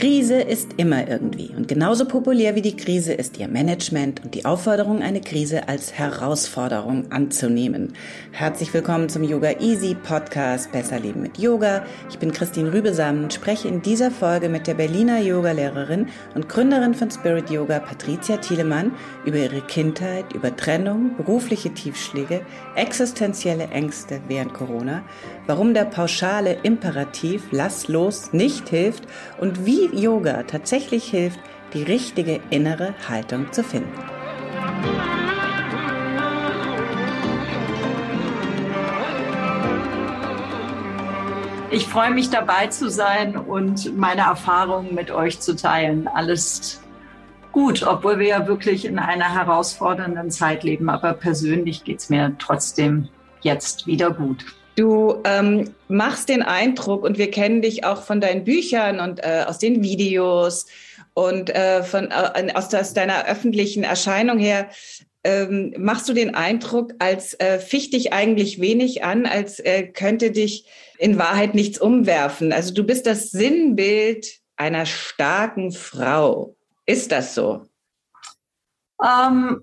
Krise ist immer irgendwie und genauso populär wie die Krise ist ihr Management und die Aufforderung, eine Krise als Herausforderung anzunehmen. Herzlich willkommen zum Yoga Easy Podcast Besser Leben mit Yoga. Ich bin Christine Rübesam und spreche in dieser Folge mit der Berliner Yogalehrerin und Gründerin von Spirit Yoga Patricia Thielemann über ihre Kindheit, über Trennung, berufliche Tiefschläge, existenzielle Ängste während Corona, warum der pauschale Imperativ Lass los nicht hilft und wie Yoga tatsächlich hilft, die richtige innere Haltung zu finden. Ich freue mich dabei zu sein und meine Erfahrungen mit euch zu teilen. Alles gut, obwohl wir ja wirklich in einer herausfordernden Zeit leben. Aber persönlich geht es mir trotzdem jetzt wieder gut. Du ähm, machst den Eindruck, und wir kennen dich auch von deinen Büchern und äh, aus den Videos und äh, von, äh, aus, aus, deiner öffentlichen Erscheinung her, ähm, machst du den Eindruck, als äh, ficht dich eigentlich wenig an, als äh, könnte dich in Wahrheit nichts umwerfen. Also du bist das Sinnbild einer starken Frau. Ist das so? Ähm,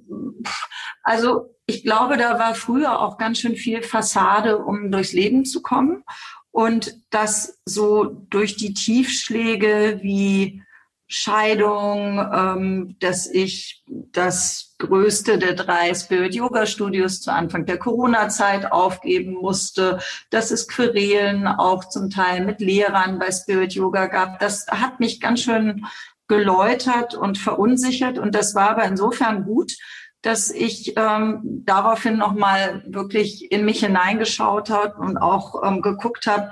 also ich glaube, da war früher auch ganz schön viel Fassade, um durchs Leben zu kommen. Und das so durch die Tiefschläge wie Scheidung, ähm, dass ich das größte der drei Spirit Yoga Studios zu Anfang der Corona-Zeit aufgeben musste, dass es Querelen auch zum Teil mit Lehrern bei Spirit Yoga gab. Das hat mich ganz schön geläutert und verunsichert. Und das war aber insofern gut, dass ich ähm, daraufhin nochmal wirklich in mich hineingeschaut habe und auch ähm, geguckt habe,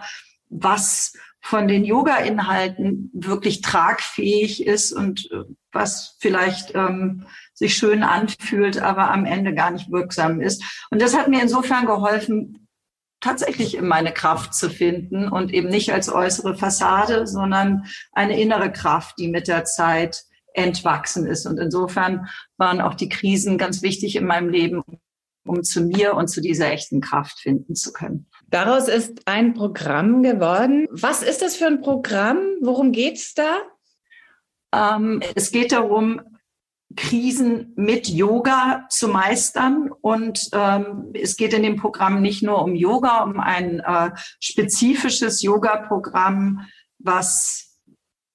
was von den Yoga-Inhalten wirklich tragfähig ist und äh, was vielleicht ähm, sich schön anfühlt, aber am Ende gar nicht wirksam ist. Und das hat mir insofern geholfen, tatsächlich in meine Kraft zu finden und eben nicht als äußere Fassade, sondern eine innere Kraft, die mit der Zeit entwachsen ist. Und insofern waren auch die Krisen ganz wichtig in meinem Leben, um zu mir und zu dieser echten Kraft finden zu können. Daraus ist ein Programm geworden. Was ist das für ein Programm? Worum geht's da? Ähm, es geht darum, Krisen mit Yoga zu meistern. Und ähm, es geht in dem Programm nicht nur um Yoga, um ein äh, spezifisches Yoga-Programm, was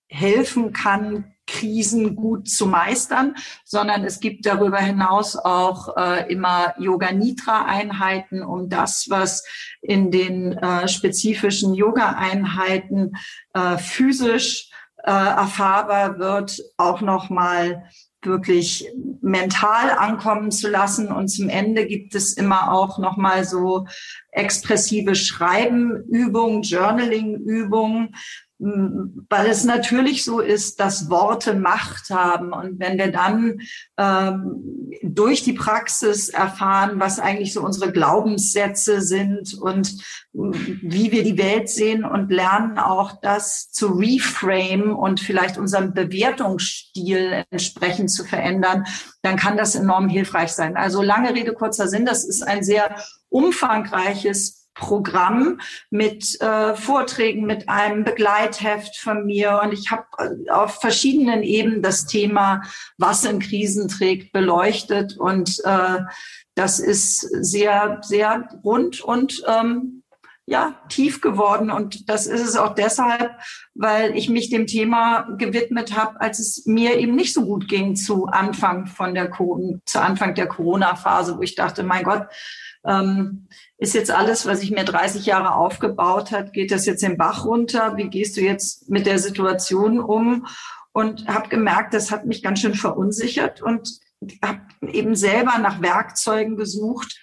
helfen kann, Krisen gut zu meistern, sondern es gibt darüber hinaus auch äh, immer Yoga Nitra Einheiten, um das, was in den äh, spezifischen Yoga Einheiten äh, physisch äh, erfahrbar wird, auch noch mal wirklich mental ankommen zu lassen. Und zum Ende gibt es immer auch nochmal so expressive Schreibenübungen, Journaling-Übungen, weil es natürlich so ist, dass Worte Macht haben. Und wenn wir dann ähm, durch die Praxis erfahren, was eigentlich so unsere Glaubenssätze sind und wie wir die Welt sehen und lernen auch das zu reframe und vielleicht unseren Bewertungsstil entsprechend zu verändern, dann kann das enorm hilfreich sein. Also lange Rede, kurzer Sinn, das ist ein sehr umfangreiches Programm mit äh, Vorträgen, mit einem Begleitheft von mir. Und ich habe äh, auf verschiedenen Ebenen das Thema, was in Krisen trägt, beleuchtet. Und äh, das ist sehr, sehr rund und ähm, ja, tief geworden. Und das ist es auch deshalb, weil ich mich dem Thema gewidmet habe, als es mir eben nicht so gut ging zu Anfang von der, zu Anfang der Corona-Phase, wo ich dachte, mein Gott, ähm, ist jetzt alles, was ich mir 30 Jahre aufgebaut hat, geht das jetzt den Bach runter? Wie gehst du jetzt mit der Situation um? Und habe gemerkt, das hat mich ganz schön verunsichert und habe eben selber nach Werkzeugen gesucht,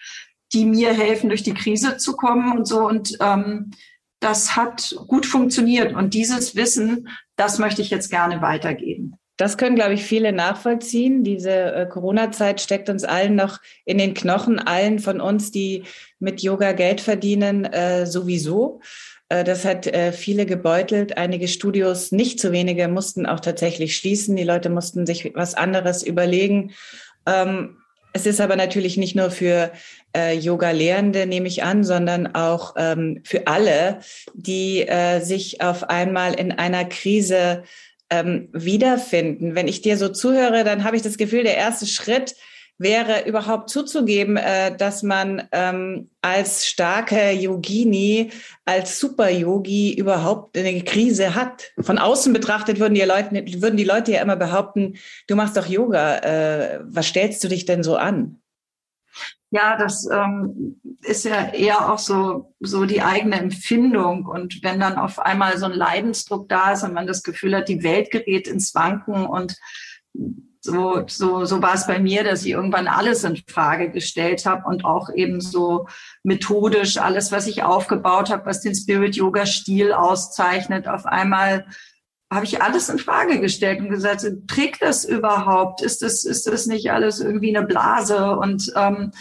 die mir helfen, durch die Krise zu kommen und so. Und ähm, das hat gut funktioniert. Und dieses Wissen, das möchte ich jetzt gerne weitergeben. Das können, glaube ich, viele nachvollziehen. Diese äh, Corona-Zeit steckt uns allen noch in den Knochen, allen von uns, die mit Yoga Geld verdienen, äh, sowieso. Äh, das hat viele gebeutelt. Einige Studios, nicht zu wenige, mussten auch tatsächlich schließen. Die Leute mussten sich was anderes überlegen. Ähm, es ist aber natürlich nicht nur für äh, Yoga-Lehrende, nehme ich an, sondern auch ähm, für alle, die äh, sich auf einmal in einer Krise ähm, wiederfinden. Wenn ich dir so zuhöre, dann habe ich das Gefühl, der erste Schritt wäre überhaupt zuzugeben, äh, dass man ähm, als starke Yogini, als Super-Yogi überhaupt eine Krise hat. Von außen betrachtet würden die, Leute, würden die Leute ja immer behaupten, du machst doch Yoga. Äh, was stellst du dich denn so an? Ja, das ähm, ist ja eher auch so, so die eigene Empfindung. Und wenn dann auf einmal so ein Leidensdruck da ist und man das Gefühl hat, die Welt gerät ins Wanken und so, so, so war es bei mir, dass ich irgendwann alles in Frage gestellt habe und auch eben so methodisch alles, was ich aufgebaut habe, was den Spirit Yoga Stil auszeichnet, auf einmal habe ich alles in Frage gestellt und gesagt, trägt das überhaupt? Ist das, ist das nicht alles irgendwie eine Blase? Und, ähm,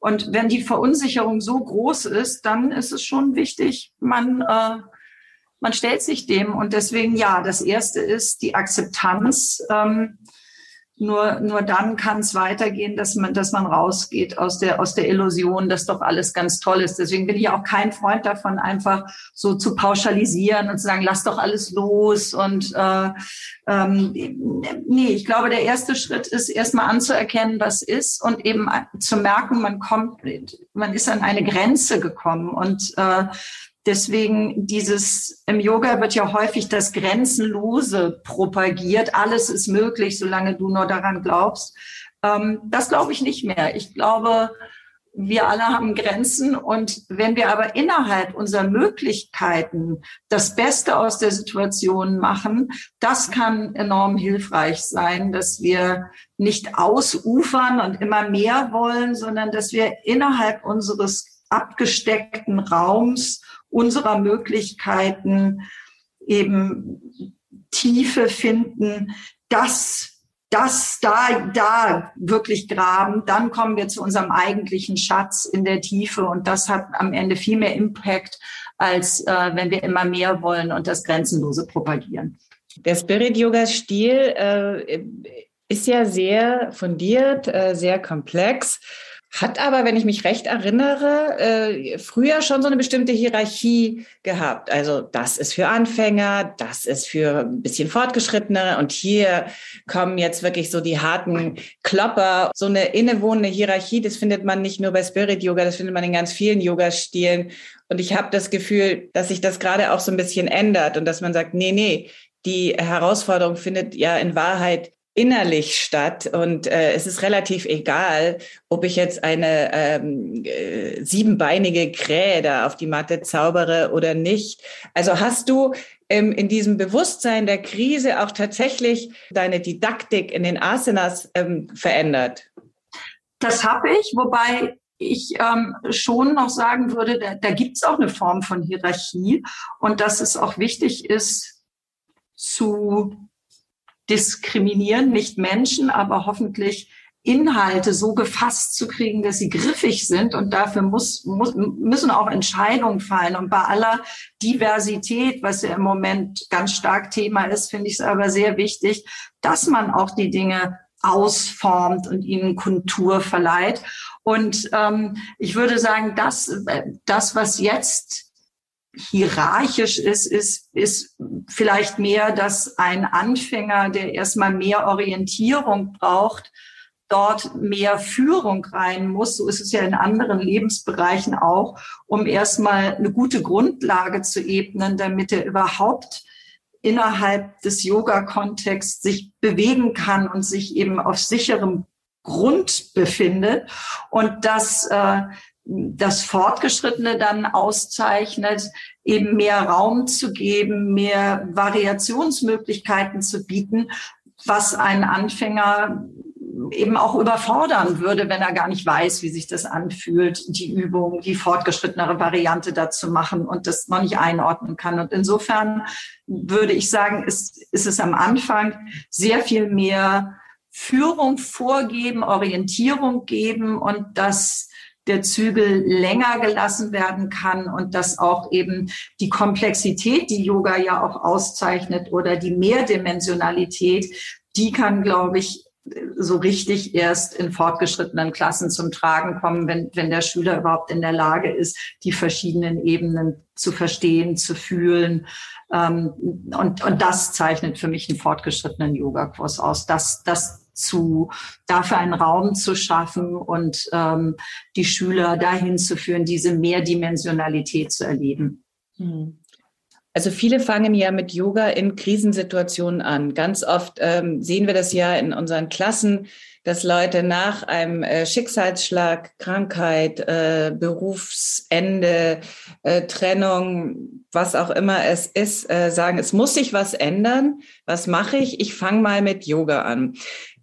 und wenn die Verunsicherung so groß ist, dann ist es schon wichtig, man, äh, man stellt sich dem. Und deswegen, ja, das erste ist die Akzeptanz. Ähm, nur, nur dann kann es weitergehen, dass man, dass man rausgeht aus der, aus der Illusion, dass doch alles ganz toll ist. Deswegen bin ich auch kein Freund davon, einfach so zu pauschalisieren und zu sagen, lass doch alles los. Und äh, ähm, nee, ich glaube, der erste Schritt ist erstmal anzuerkennen, was ist und eben zu merken, man kommt, man ist an eine Grenze gekommen. Und äh, Deswegen dieses, im Yoga wird ja häufig das Grenzenlose propagiert. Alles ist möglich, solange du nur daran glaubst. Ähm, das glaube ich nicht mehr. Ich glaube, wir alle haben Grenzen und wenn wir aber innerhalb unserer Möglichkeiten das Beste aus der Situation machen, das kann enorm hilfreich sein, dass wir nicht ausufern und immer mehr wollen, sondern dass wir innerhalb unseres abgesteckten Raums unserer Möglichkeiten eben Tiefe finden, das das da, da wirklich graben, dann kommen wir zu unserem eigentlichen Schatz in der Tiefe und das hat am Ende viel mehr Impact, als äh, wenn wir immer mehr wollen und das Grenzenlose propagieren. Der Spirit-Yoga-Stil äh, ist ja sehr fundiert, äh, sehr komplex. Hat aber, wenn ich mich recht erinnere, äh, früher schon so eine bestimmte Hierarchie gehabt. Also das ist für Anfänger, das ist für ein bisschen Fortgeschrittene und hier kommen jetzt wirklich so die harten Klopper. So eine innewohnende Hierarchie, das findet man nicht nur bei Spirit Yoga, das findet man in ganz vielen Yoga-Stilen. Und ich habe das Gefühl, dass sich das gerade auch so ein bisschen ändert und dass man sagt, nee, nee, die Herausforderung findet ja in Wahrheit innerlich statt und äh, es ist relativ egal, ob ich jetzt eine ähm, äh, siebenbeinige Krähe da auf die Matte zaubere oder nicht. Also hast du ähm, in diesem Bewusstsein der Krise auch tatsächlich deine Didaktik in den Asanas ähm, verändert? Das habe ich, wobei ich ähm, schon noch sagen würde, da, da gibt es auch eine Form von Hierarchie und dass es auch wichtig ist, zu diskriminieren, nicht Menschen, aber hoffentlich Inhalte so gefasst zu kriegen, dass sie griffig sind. Und dafür muss, muss, müssen auch Entscheidungen fallen. Und bei aller Diversität, was ja im Moment ganz stark Thema ist, finde ich es aber sehr wichtig, dass man auch die Dinge ausformt und ihnen Kontur verleiht. Und ähm, ich würde sagen, das, das, was jetzt hierarchisch ist, ist, ist vielleicht mehr, dass ein Anfänger, der erstmal mehr Orientierung braucht, dort mehr Führung rein muss. So ist es ja in anderen Lebensbereichen auch, um erstmal eine gute Grundlage zu ebnen, damit er überhaupt innerhalb des Yoga-Kontexts sich bewegen kann und sich eben auf sicherem Grund befindet. Und das äh, das Fortgeschrittene dann auszeichnet, eben mehr Raum zu geben, mehr Variationsmöglichkeiten zu bieten, was einen Anfänger eben auch überfordern würde, wenn er gar nicht weiß, wie sich das anfühlt, die Übung, die fortgeschrittenere Variante dazu machen und das noch nicht einordnen kann. Und insofern würde ich sagen, ist, ist es am Anfang sehr viel mehr Führung vorgeben, Orientierung geben und das der Zügel länger gelassen werden kann und dass auch eben die Komplexität, die Yoga ja auch auszeichnet oder die Mehrdimensionalität, die kann, glaube ich, so richtig erst in fortgeschrittenen Klassen zum Tragen kommen, wenn, wenn der Schüler überhaupt in der Lage ist, die verschiedenen Ebenen zu verstehen, zu fühlen. Ähm, und, und das zeichnet für mich einen fortgeschrittenen Yoga-Kurs aus. Das, das zu, dafür einen Raum zu schaffen und ähm, die Schüler dahin zu führen, diese Mehrdimensionalität zu erleben. Hm. Also viele fangen ja mit Yoga in Krisensituationen an. Ganz oft ähm, sehen wir das ja in unseren Klassen, dass Leute nach einem äh, Schicksalsschlag, Krankheit, äh, Berufsende, äh, Trennung, was auch immer es ist, äh, sagen, es muss sich was ändern. Was mache ich? Ich fange mal mit Yoga an.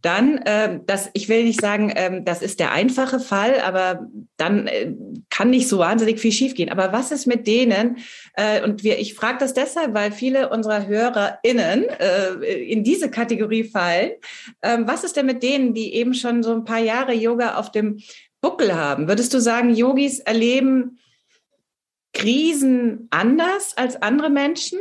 Dann, äh, das, ich will nicht sagen, äh, das ist der einfache Fall, aber dann äh, kann nicht so wahnsinnig viel schiefgehen. Aber was ist mit denen? Äh, und wir, ich frage das deshalb, weil viele unserer HörerInnen äh, in diese Kategorie fallen. Äh, was ist denn mit denen, die eben schon so ein paar Jahre Yoga auf dem Buckel haben? Würdest du sagen, Yogis erleben Krisen anders als andere Menschen?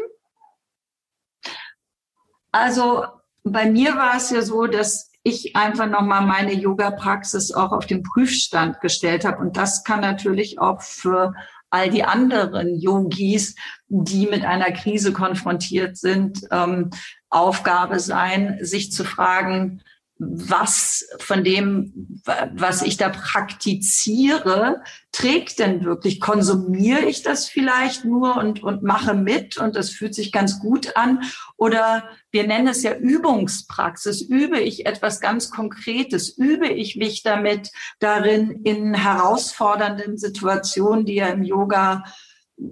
Also bei mir war es ja so, dass ich einfach nochmal meine Yoga-Praxis auch auf den Prüfstand gestellt habe. Und das kann natürlich auch für all die anderen Yogis, die mit einer Krise konfrontiert sind, ähm, Aufgabe sein, sich zu fragen, was von dem, was ich da praktiziere, trägt denn wirklich? Konsumiere ich das vielleicht nur und, und mache mit und das fühlt sich ganz gut an? Oder wir nennen es ja Übungspraxis. Übe ich etwas ganz Konkretes? Übe ich mich damit darin in herausfordernden Situationen, die ja im Yoga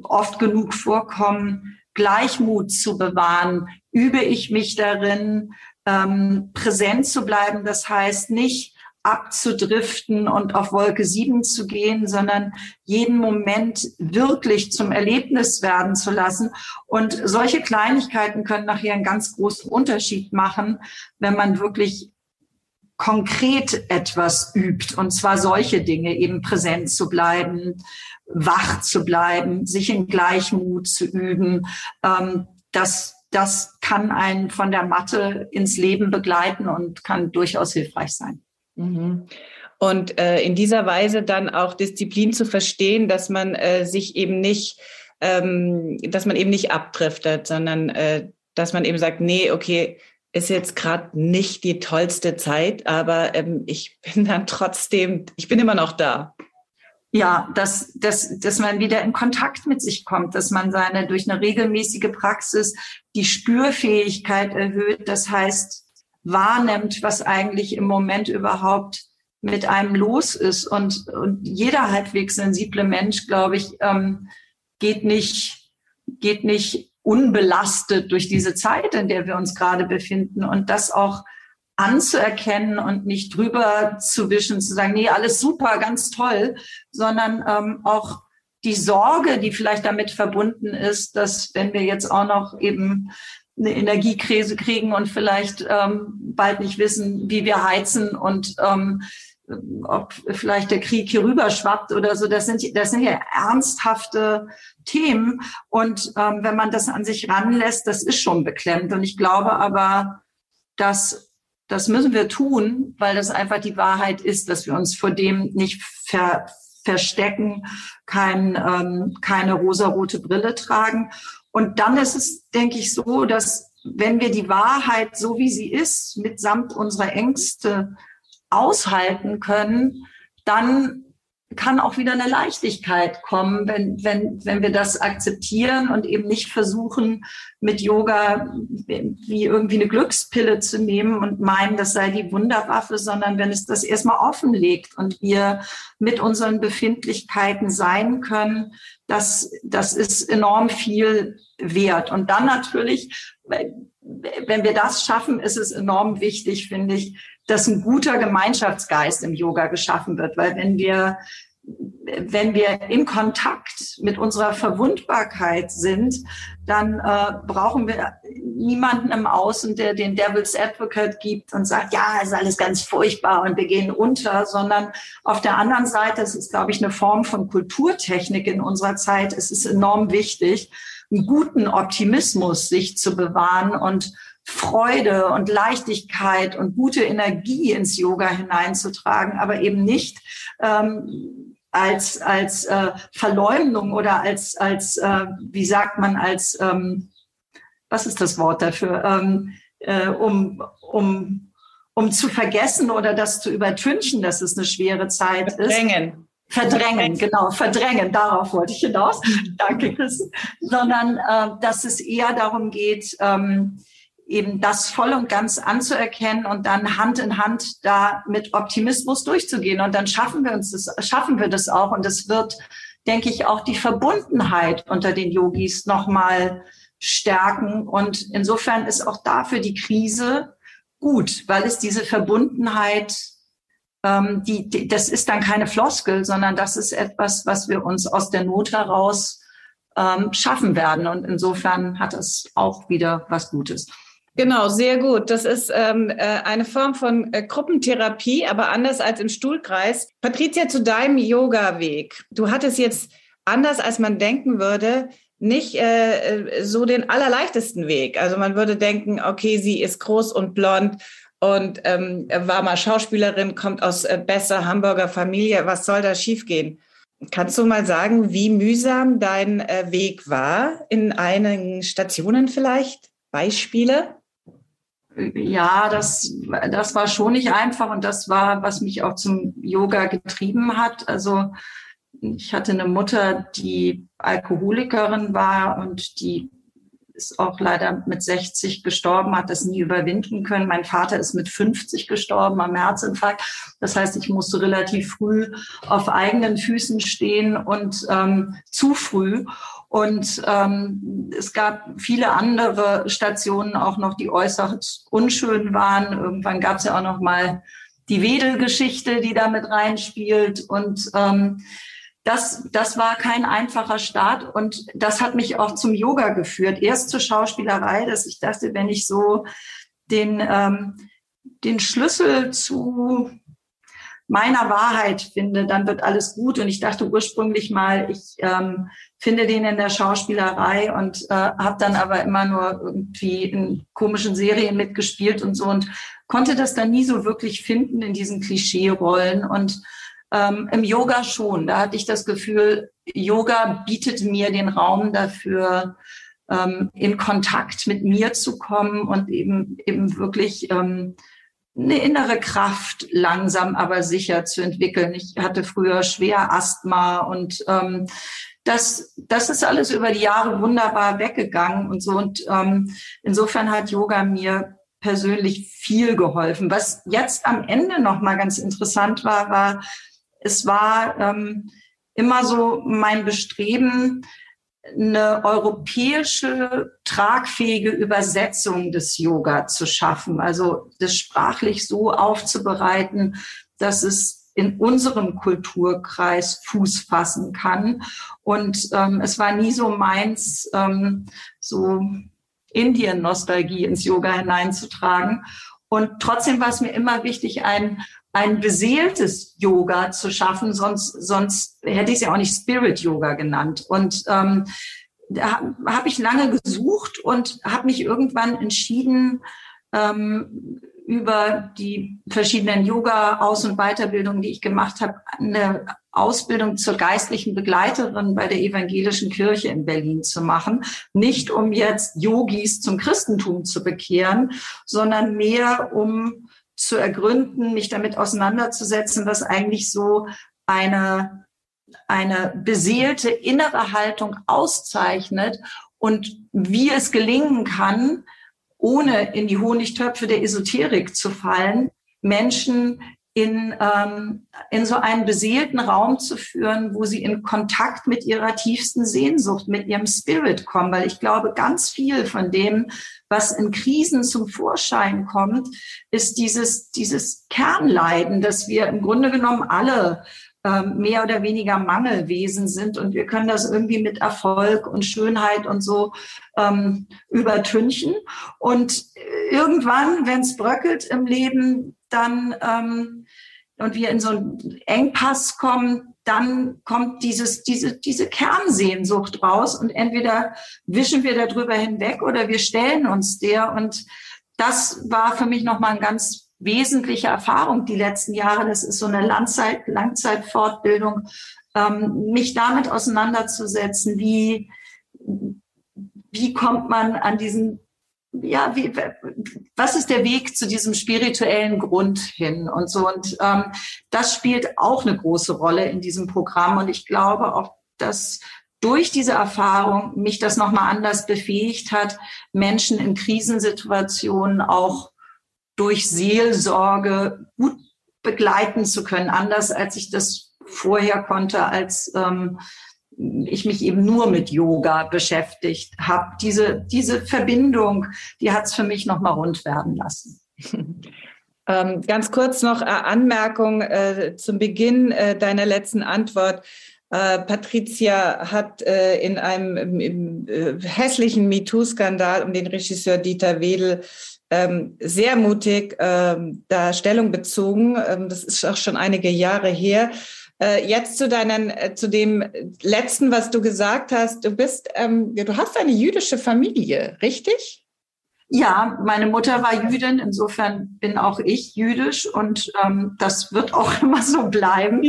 oft genug vorkommen, Gleichmut zu bewahren? Übe ich mich darin, ähm, präsent zu bleiben. Das heißt nicht abzudriften und auf Wolke sieben zu gehen, sondern jeden Moment wirklich zum Erlebnis werden zu lassen. Und solche Kleinigkeiten können nachher einen ganz großen Unterschied machen, wenn man wirklich konkret etwas übt. Und zwar solche Dinge, eben präsent zu bleiben, wach zu bleiben, sich in Gleichmut zu üben. Ähm, das das kann einen von der Matte ins Leben begleiten und kann durchaus hilfreich sein. Mhm. Und äh, in dieser Weise dann auch Disziplin zu verstehen, dass man äh, sich eben nicht, ähm, dass man eben nicht abdriftet, sondern äh, dass man eben sagt, nee, okay, ist jetzt gerade nicht die tollste Zeit, aber ähm, ich bin dann trotzdem, ich bin immer noch da ja, dass, dass, dass man wieder in Kontakt mit sich kommt, dass man seine durch eine regelmäßige Praxis die Spürfähigkeit erhöht. Das heißt, wahrnimmt, was eigentlich im Moment überhaupt mit einem los ist. Und, und jeder halbwegs sensible Mensch, glaube ich, ähm, geht nicht, geht nicht unbelastet durch diese Zeit, in der wir uns gerade befinden. Und das auch anzuerkennen und nicht drüber zu wischen, zu sagen, nee, alles super, ganz toll, sondern ähm, auch die Sorge, die vielleicht damit verbunden ist, dass wenn wir jetzt auch noch eben eine Energiekrise kriegen und vielleicht ähm, bald nicht wissen, wie wir heizen und ähm, ob vielleicht der Krieg hier rüber schwappt oder so, das sind, das sind ja ernsthafte Themen. Und ähm, wenn man das an sich ranlässt, das ist schon beklemmt. Und ich glaube aber, dass das müssen wir tun, weil das einfach die Wahrheit ist, dass wir uns vor dem nicht ver verstecken, kein, ähm, keine rosarote Brille tragen. Und dann ist es, denke ich, so, dass wenn wir die Wahrheit so wie sie ist, mitsamt unserer Ängste aushalten können, dann kann auch wieder eine Leichtigkeit kommen, wenn, wenn, wenn wir das akzeptieren und eben nicht versuchen, mit Yoga wie irgendwie eine Glückspille zu nehmen und meinen, das sei die Wunderwaffe, sondern wenn es das erstmal offenlegt und wir mit unseren Befindlichkeiten sein können, das, das ist enorm viel wert. Und dann natürlich, wenn wir das schaffen, ist es enorm wichtig, finde ich, dass ein guter Gemeinschaftsgeist im Yoga geschaffen wird. Weil wenn wir, wenn wir in Kontakt mit unserer Verwundbarkeit sind, dann äh, brauchen wir niemanden im Außen, der den Devil's Advocate gibt und sagt, ja, ist alles ganz furchtbar und wir gehen unter, sondern auf der anderen Seite, es ist, glaube ich, eine Form von Kulturtechnik in unserer Zeit. Es ist enorm wichtig, einen guten Optimismus sich zu bewahren und Freude und Leichtigkeit und gute Energie ins Yoga hineinzutragen, aber eben nicht ähm, als als äh, Verleumdung oder als als äh, wie sagt man als ähm, was ist das Wort dafür ähm, äh, um um um zu vergessen oder das zu übertünchen, dass es eine schwere Zeit Verdrängen. ist. Verdrängen, genau, verdrängen, darauf wollte ich hinaus. Danke, Chris. Sondern, äh, dass es eher darum geht, ähm, eben das voll und ganz anzuerkennen und dann Hand in Hand da mit Optimismus durchzugehen. Und dann schaffen wir uns das, schaffen wir das auch. Und es wird, denke ich, auch die Verbundenheit unter den Yogis nochmal stärken. Und insofern ist auch dafür die Krise gut, weil es diese Verbundenheit, ähm, die, die, das ist dann keine Floskel, sondern das ist etwas, was wir uns aus der Not heraus ähm, schaffen werden. Und insofern hat es auch wieder was Gutes. Genau, sehr gut. Das ist ähm, äh, eine Form von äh, Gruppentherapie, aber anders als im Stuhlkreis. Patricia, zu deinem Yoga-Weg. Du hattest jetzt anders, als man denken würde, nicht äh, so den allerleichtesten Weg. Also man würde denken, okay, sie ist groß und blond und ähm, war mal Schauspielerin, kommt aus äh, besser Hamburger Familie. Was soll da schiefgehen? Kannst du mal sagen, wie mühsam dein äh, Weg war in einigen Stationen vielleicht? Beispiele? Ja, das, das war schon nicht einfach und das war, was mich auch zum Yoga getrieben hat. Also ich hatte eine Mutter, die Alkoholikerin war und die ist auch leider mit 60 gestorben, hat das nie überwinden können. Mein Vater ist mit 50 gestorben am Herzinfarkt. Das heißt, ich musste relativ früh auf eigenen Füßen stehen und ähm, zu früh. Und ähm, es gab viele andere Stationen auch noch, die äußerst unschön waren. Irgendwann gab es ja auch noch mal die Wedel-Geschichte, die da mit reinspielt. Und ähm, das, das war kein einfacher Start und das hat mich auch zum Yoga geführt. Erst zur Schauspielerei, dass ich dachte, wenn ich so den, ähm, den Schlüssel zu meiner Wahrheit finde, dann wird alles gut. Und ich dachte ursprünglich mal, ich ähm, finde den in der Schauspielerei und äh, habe dann aber immer nur irgendwie in komischen Serien mitgespielt und so und konnte das dann nie so wirklich finden in diesen Klischee-Rollen und ähm, Im Yoga schon. Da hatte ich das Gefühl, Yoga bietet mir den Raum dafür, ähm, in Kontakt mit mir zu kommen und eben, eben wirklich ähm, eine innere Kraft langsam, aber sicher zu entwickeln. Ich hatte früher schwer Asthma und ähm, das, das ist alles über die Jahre wunderbar weggegangen und so. Und ähm, insofern hat Yoga mir persönlich viel geholfen. Was jetzt am Ende noch mal ganz interessant war, war, es war ähm, immer so mein Bestreben, eine europäische tragfähige Übersetzung des Yoga zu schaffen, also das sprachlich so aufzubereiten, dass es in unserem Kulturkreis Fuß fassen kann. Und ähm, es war nie so meins, ähm, so Indien-Nostalgie ins Yoga hineinzutragen. Und trotzdem war es mir immer wichtig, ein ein beseeltes Yoga zu schaffen, sonst, sonst hätte ich es ja auch nicht Spirit Yoga genannt. Und ähm, da habe ich lange gesucht und habe mich irgendwann entschieden, ähm, über die verschiedenen Yoga-Aus- und Weiterbildungen, die ich gemacht habe, eine Ausbildung zur geistlichen Begleiterin bei der evangelischen Kirche in Berlin zu machen. Nicht um jetzt Yogis zum Christentum zu bekehren, sondern mehr um zu ergründen, mich damit auseinanderzusetzen, was eigentlich so eine, eine beseelte innere Haltung auszeichnet und wie es gelingen kann, ohne in die Honigtöpfe der Esoterik zu fallen, Menschen in, ähm, in so einen beseelten Raum zu führen, wo sie in Kontakt mit ihrer tiefsten Sehnsucht, mit ihrem Spirit kommen. Weil ich glaube, ganz viel von dem, was in Krisen zum Vorschein kommt, ist dieses, dieses Kernleiden, dass wir im Grunde genommen alle ähm, mehr oder weniger Mangelwesen sind und wir können das irgendwie mit Erfolg und Schönheit und so ähm, übertünchen. Und irgendwann, wenn es bröckelt im Leben, dann ähm, und wir in so einen Engpass kommen, dann kommt dieses, diese, diese Kernsehnsucht raus und entweder wischen wir darüber hinweg oder wir stellen uns der und das war für mich nochmal eine ganz wesentliche Erfahrung die letzten Jahre. Das ist so eine Langzeit, Langzeitfortbildung, ähm, mich damit auseinanderzusetzen, wie, wie kommt man an diesen ja, wie, was ist der Weg zu diesem spirituellen Grund hin und so. Und ähm, das spielt auch eine große Rolle in diesem Programm. Und ich glaube auch, dass durch diese Erfahrung mich das nochmal anders befähigt hat, Menschen in Krisensituationen auch durch Seelsorge gut begleiten zu können, anders als ich das vorher konnte, als ähm, ich mich eben nur mit Yoga beschäftigt habe. Diese, diese Verbindung, die hat es für mich nochmal rund werden lassen. Ähm, ganz kurz noch äh, Anmerkung äh, zum Beginn äh, deiner letzten Antwort. Äh, Patricia hat äh, in einem im, äh, hässlichen MeToo-Skandal um den Regisseur Dieter Wedel ähm, sehr mutig ähm, da Stellung bezogen. Ähm, das ist auch schon einige Jahre her. Äh, jetzt zu deinen, äh, zu dem letzten, was du gesagt hast. Du bist, ähm, du hast eine jüdische Familie, richtig? Ja, meine Mutter war Jüdin, insofern bin auch ich jüdisch und ähm, das wird auch immer so bleiben.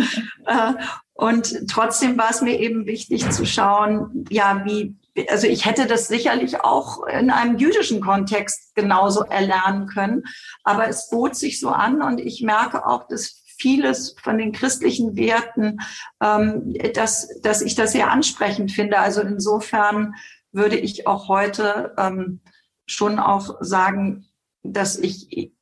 äh, und trotzdem war es mir eben wichtig zu schauen, ja, wie, also ich hätte das sicherlich auch in einem jüdischen Kontext genauso erlernen können, aber es bot sich so an und ich merke auch, dass vieles von den christlichen Werten, ähm, dass, dass ich das sehr ansprechend finde. Also insofern würde ich auch heute ähm, schon auch sagen, dass ich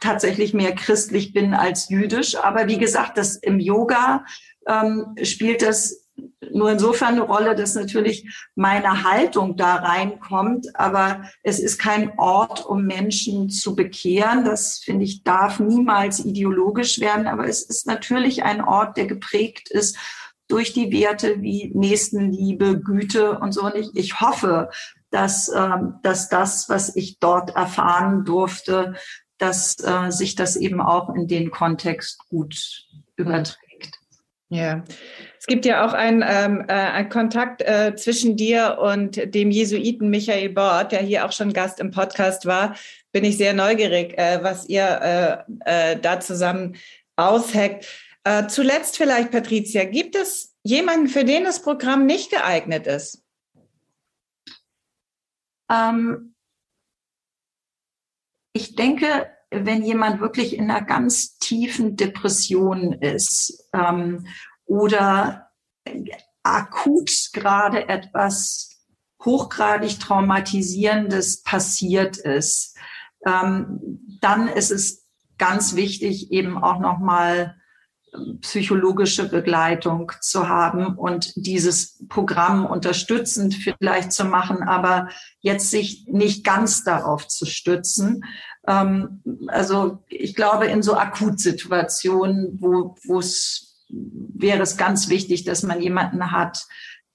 tatsächlich mehr christlich bin als jüdisch. Aber wie gesagt, das im Yoga ähm, spielt das nur insofern eine Rolle, dass natürlich meine Haltung da reinkommt, aber es ist kein Ort, um Menschen zu bekehren. Das finde ich darf niemals ideologisch werden, aber es ist natürlich ein Ort, der geprägt ist durch die Werte wie Nächstenliebe, Güte und so. Und ich, ich hoffe, dass, ähm, dass das, was ich dort erfahren durfte, dass äh, sich das eben auch in den Kontext gut überträgt. Ja, gibt ja auch einen, ähm, äh, einen Kontakt äh, zwischen dir und dem Jesuiten Michael Bort, der hier auch schon Gast im Podcast war. Bin ich sehr neugierig, äh, was ihr äh, äh, da zusammen ausheckt. Äh, zuletzt vielleicht, Patricia, gibt es jemanden, für den das Programm nicht geeignet ist? Ähm, ich denke, wenn jemand wirklich in einer ganz tiefen Depression ist ähm, oder akut gerade etwas hochgradig traumatisierendes passiert ist, ähm, dann ist es ganz wichtig, eben auch nochmal psychologische Begleitung zu haben und dieses Programm unterstützend vielleicht zu machen, aber jetzt sich nicht ganz darauf zu stützen. Ähm, also ich glaube, in so Akutsituationen, wo es wäre es ganz wichtig, dass man jemanden hat,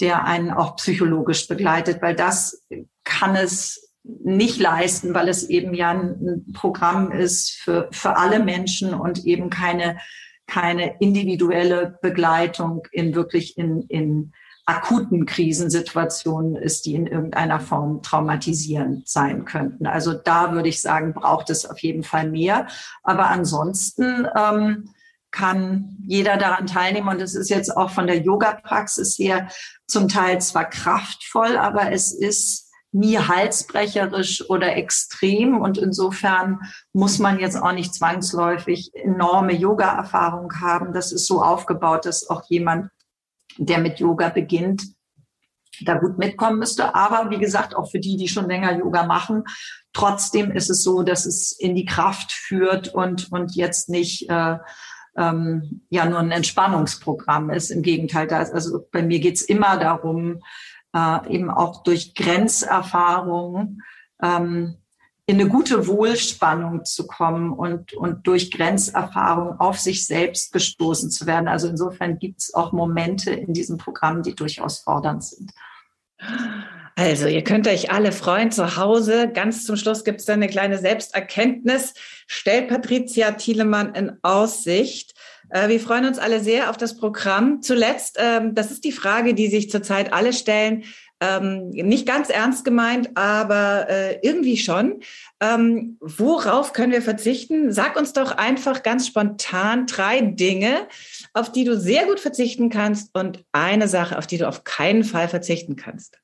der einen auch psychologisch begleitet, weil das kann es nicht leisten, weil es eben ja ein Programm ist für, für alle Menschen und eben keine keine individuelle Begleitung in wirklich in, in akuten Krisensituationen ist, die in irgendeiner Form traumatisierend sein könnten. Also da würde ich sagen, braucht es auf jeden Fall mehr. Aber ansonsten ähm, kann jeder daran teilnehmen. Und es ist jetzt auch von der Yoga-Praxis her zum Teil zwar kraftvoll, aber es ist nie halsbrecherisch oder extrem. Und insofern muss man jetzt auch nicht zwangsläufig enorme Yoga-Erfahrung haben. Das ist so aufgebaut, dass auch jemand, der mit Yoga beginnt, da gut mitkommen müsste. Aber wie gesagt, auch für die, die schon länger Yoga machen, trotzdem ist es so, dass es in die Kraft führt und, und jetzt nicht äh, ähm, ja nur ein Entspannungsprogramm ist. Im Gegenteil, da ist, also bei mir geht's immer darum, äh, eben auch durch Grenzerfahrungen ähm, in eine gute Wohlspannung zu kommen und, und durch Grenzerfahrung auf sich selbst gestoßen zu werden. Also insofern gibt es auch Momente in diesem Programm, die durchaus fordernd sind. Also, ihr könnt euch alle freuen zu Hause. Ganz zum Schluss gibt es dann eine kleine Selbsterkenntnis. Stellt Patricia Thielemann in Aussicht. Äh, wir freuen uns alle sehr auf das Programm. Zuletzt, ähm, das ist die Frage, die sich zurzeit alle stellen. Ähm, nicht ganz ernst gemeint, aber äh, irgendwie schon. Ähm, worauf können wir verzichten? Sag uns doch einfach ganz spontan drei Dinge, auf die du sehr gut verzichten kannst und eine Sache, auf die du auf keinen Fall verzichten kannst.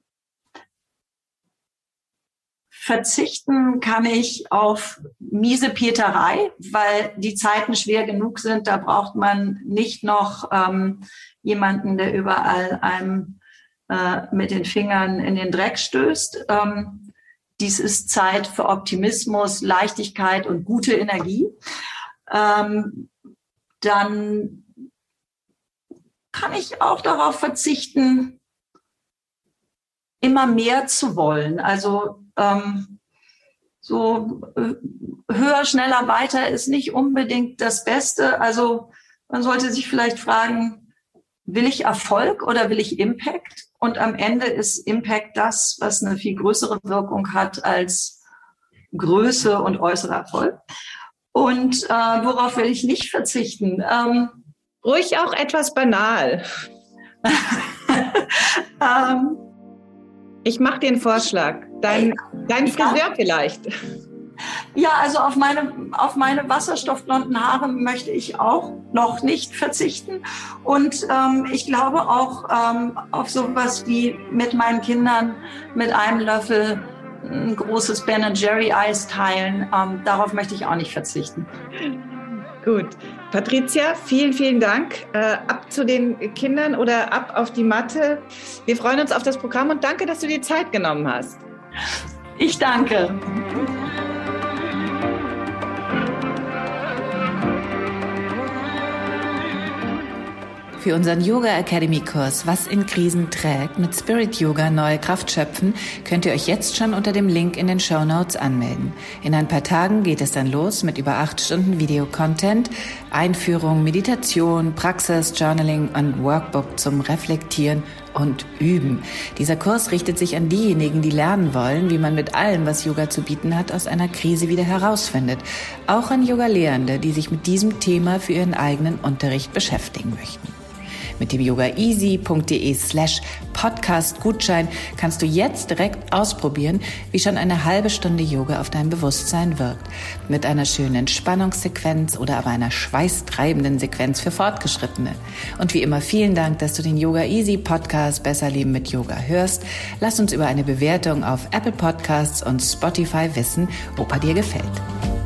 Verzichten kann ich auf miese Peterei, weil die Zeiten schwer genug sind. Da braucht man nicht noch ähm, jemanden, der überall einem äh, mit den Fingern in den Dreck stößt. Ähm, dies ist Zeit für Optimismus, Leichtigkeit und gute Energie. Ähm, dann kann ich auch darauf verzichten, immer mehr zu wollen. Also ähm, so äh, höher, schneller, weiter ist nicht unbedingt das Beste. Also man sollte sich vielleicht fragen, will ich Erfolg oder will ich Impact? Und am Ende ist Impact das, was eine viel größere Wirkung hat als Größe und äußerer Erfolg. Und äh, worauf will ich nicht verzichten? Ähm, Ruhig auch etwas banal. ähm, ich mache dir einen Vorschlag. Dein, dein Friseur ja. vielleicht. Ja, also auf meine, auf meine wasserstoffblonden Haare möchte ich auch noch nicht verzichten. Und ähm, ich glaube auch ähm, auf sowas wie mit meinen Kindern mit einem Löffel ein großes Ben Jerry Eis teilen. Ähm, darauf möchte ich auch nicht verzichten. Gut. Patricia, vielen, vielen Dank. Äh, ab zu den Kindern oder ab auf die Matte. Wir freuen uns auf das Programm und danke, dass du dir Zeit genommen hast. Ich danke. Für unseren Yoga Academy Kurs Was in Krisen trägt mit Spirit Yoga neue Kraft schöpfen, könnt ihr euch jetzt schon unter dem Link in den Show Notes anmelden. In ein paar Tagen geht es dann los mit über acht Stunden Videocontent, Einführung, Meditation, Praxis, Journaling und Workbook zum Reflektieren und Üben. Dieser Kurs richtet sich an diejenigen, die lernen wollen, wie man mit allem, was Yoga zu bieten hat, aus einer Krise wieder herausfindet. Auch an Yoga-Lehrende, die sich mit diesem Thema für ihren eigenen Unterricht beschäftigen möchten. Mit dem yogaeasy.de slash Podcast Gutschein kannst du jetzt direkt ausprobieren, wie schon eine halbe Stunde Yoga auf dein Bewusstsein wirkt. Mit einer schönen Entspannungssequenz oder aber einer schweißtreibenden Sequenz für Fortgeschrittene. Und wie immer vielen Dank, dass du den Yoga Easy Podcast Besser Leben mit Yoga hörst. Lass uns über eine Bewertung auf Apple Podcasts und Spotify wissen, ob er dir gefällt.